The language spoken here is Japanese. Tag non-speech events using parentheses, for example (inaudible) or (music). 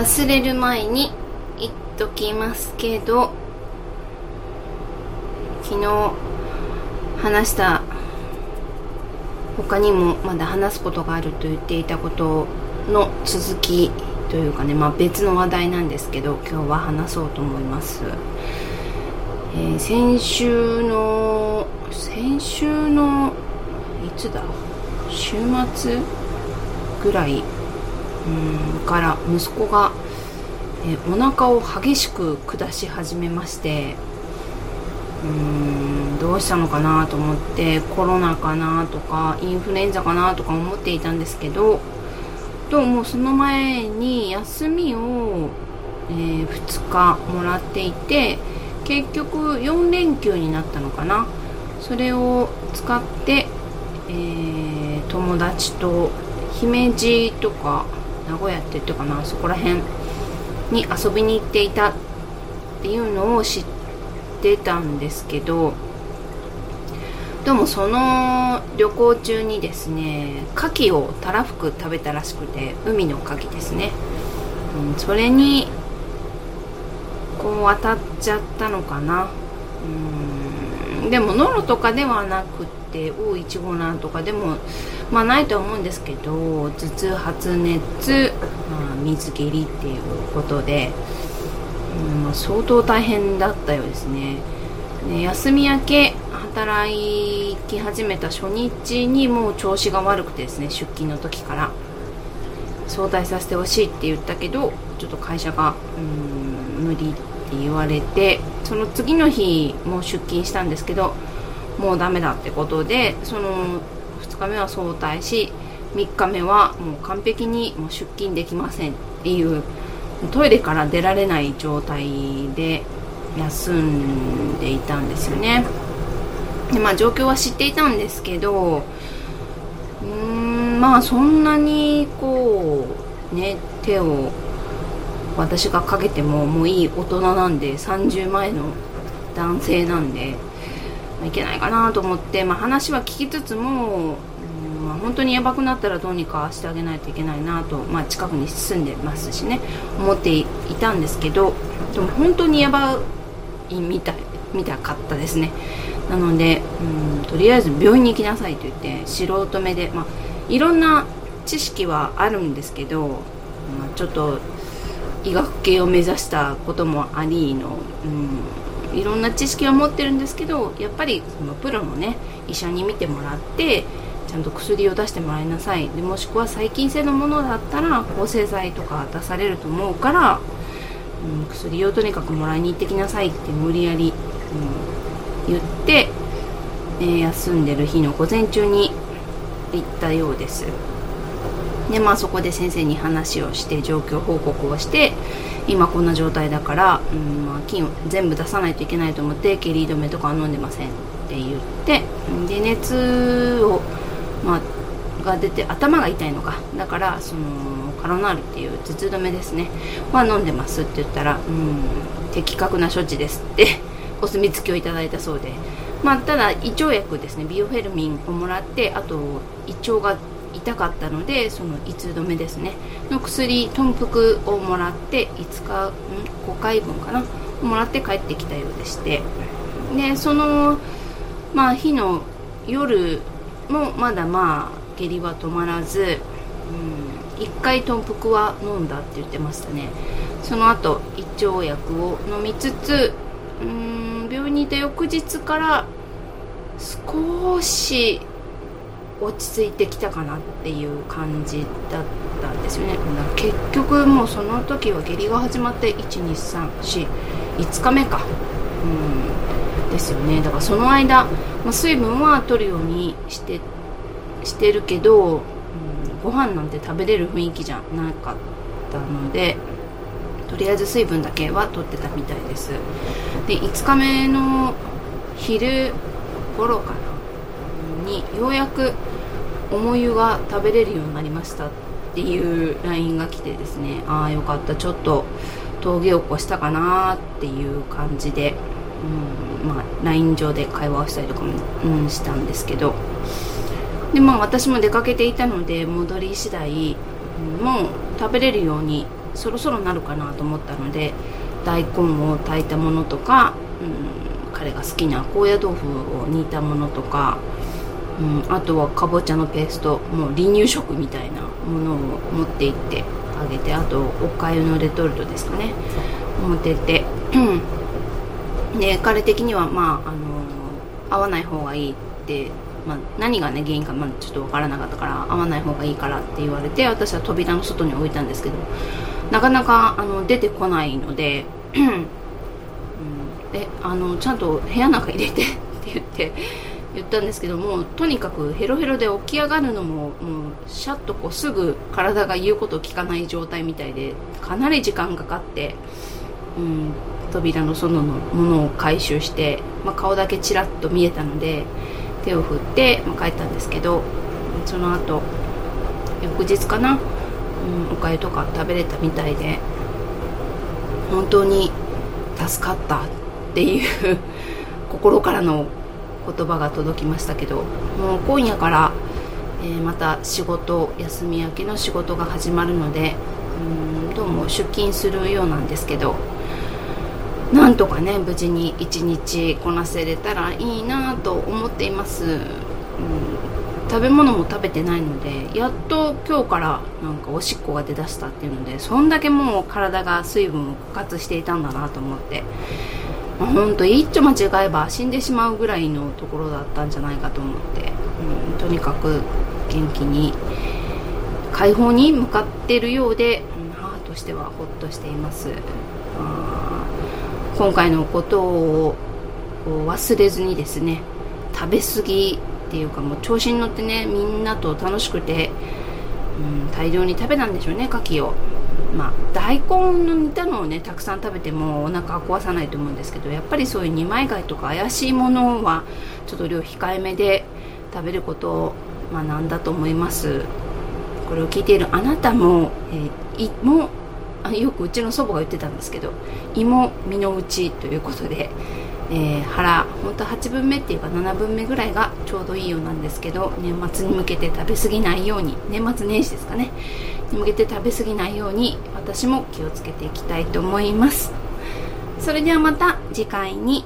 忘れる前に言っときますけど昨日話した他にもまだ話すことがあると言っていたことの続きというかね、まあ、別の話題なんですけど今日は話そうと思います、えー、先週の先週のいつだ？週末ぐらいうんから息子が、え、お腹を激しく下し始めましてうーんどうしたのかなと思ってコロナかなとかインフルエンザかなとか思っていたんですけどともうその前に休みを、えー、2日もらっていて結局4連休になったのかな。それを使って、えー、友達と姫路とか名古屋って言ったかなそこら辺に遊びに行っていたっていうのを知ってたんですけどでもその旅行中にですね牡蠣をたらふく食べたらしくて海の牡蠣ですね、うん、それにこう当たっちゃったのかな。うんでもノロとかではなくて O15 なんとかでもまあないとは思うんですけど頭痛発熱、まあ、水切りっていうことで、うんまあ、相当大変だったようですね。で休み明け働き始めた初日にもう調子が悪くてですね出勤の時から早退させてほしいって言ったけどちょっと会社がうん無理って言われてその次の日も出勤したんですけどもうダメだってことでその2日目は早退し3日目はもう完璧にもう出勤できませんっていうトイレから出られない状態で休んでいたんですよね。でまあ状況は知っていたんですけどうーんまあそんなにこうね手を私がかけてももういい大人なんで30前の男性なんでまあ、いけないかなと思って、まあ、話は聞きつつも、うんまあ、本当にやばくなったらどうにかしてあげないといけないなと、まあ、近くに住んでますしね思っていたんですけどでも本当にやばいみたい見たかったですね。なので、うん、とりあえず病院に行きなさいと言って素人目で、まあ、いろんな知識はあるんですけど、まあ、ちょっと医学系を目指したこともありの、うん、いろんな知識は持ってるんですけどやっぱりそのプロのね医者に診てもらってちゃんと薬を出してもらいなさい。でもしくは細菌性のものだったら抗生剤とか出されると思うから、うん、薬をとにかくもらいに行ってきなさいって無理やり、うん、言って、えー、休んでる日の午前中に行ったようです。でまあそこで先生に話をして状況報告をして今こんな状態だから、うんまあ、菌を全部出さないといけないと思って下痢止めとか飲んでませんって言ってで熱を、まあ、が出て頭が痛いのか。だからそのカロナールっていう頭痛止めですね。は飲んでますって言ったら、うん、的確な処置ですって (laughs) お墨付きをいただいたそうで。まあ、ただ胃腸薬ですね。ビオフェルミンをもらってあと胃腸が痛かったのでその胃痛止めですね。の薬豚腹をもらって5日ん5回分かな？もらって帰ってきたようでして。でそのまあ日の夜もまだまあ下痢は止まらず、うん、1回豚腹は飲んだって言ってましたね。その後胃腸薬を飲みつつうん病院にいた翌日から少し落ち着いてきたかなっていう感じだったんですよね。結局もうその時は下痢が始まって12345日目か。うんですよね。だからその間、まあ、水分は取るようにしてしてるけど、うん、ご飯なんて食べれる雰囲気じゃなかったのでとりあえず水分だけは取ってたみたいです。で5日目の昼頃かにようやく重湯が食べれるようになりましたっていう LINE が来てですね。ああよかった。ちょっと峠を越したかなっていう感じで、うんまあ、LINE 上で会話をしたりとかも、うん、したんですけど。でまあ私も出かけていたので戻り次第、もう食べれるようにそろそろなるかなと思ったので大根を炊いたものとか、うん、彼が好きな高野豆腐を煮たものとか、うん、あとはかぼちゃのペーストもう離乳食みたいなものを持って行ってあげてあとおかゆのレトルトですかね。持ってって。で彼的にはまああの合わない方がいいってまあ、何がね原因かまだちょっと分からなかったから会わない方がいいからって言われて私は扉の外に置いたんですけどなかなかあの出てこないので、うん、であのちゃんと部屋の中入れてって言って言ったんですけどもとにかくヘロヘロで起き上がるのももうシャッとこうすぐ体が言うことを聞かない状態みたいでかなり時間かかって、うん、扉の外のものを回収して、まあ、顔だけちらっと見えたので手を振って、まあ、帰ったんですけどその後翌日かな、うん、おかゆとか食べれたみたいで本当に助かったっていう (laughs) 心からの言葉が届きましたけどもう今夜から、えー、また仕事休み明けの仕事が始まるのでうんどうも出勤するようなんですけどなんとかね無事に一日こなせれたらいいなと思っています、うん、食べ物も食べてないのでやっと今日からなんかおしっこが出だしたっていうのでそんだけもう体が水分を枯渇していたんだなと思って、まあ、ほんと一丁間違えば死んでしまうぐらいのところだったんじゃないかと思って、うん、とにかく元気に解放に向かっているようで、うん、母としてはほっとしています。今回のことを忘れずにですね食べ過ぎっていうかもう調子に乗ってねみんなと楽しくて、うん、大量に食べたんでしょうね牡蠣をまあ大根の煮たのをねたくさん食べてもお腹は壊さないと思うんですけどやっぱりそういう二枚貝とか怪しいものはちょっと量控えめで食べることを学んだと思います。これを聞いているあなたも、えー、いもあよくうちの祖母が言ってたんですけど芋身の内ということで、えー、腹本当8分目っていうか7分目ぐらいがちょうどいいようなんですけど年末に向けて食べ過ぎないように年末年始ですかね。に向けて食べ過ぎないように私も気をつけていきたいと思います。それではまた次回に。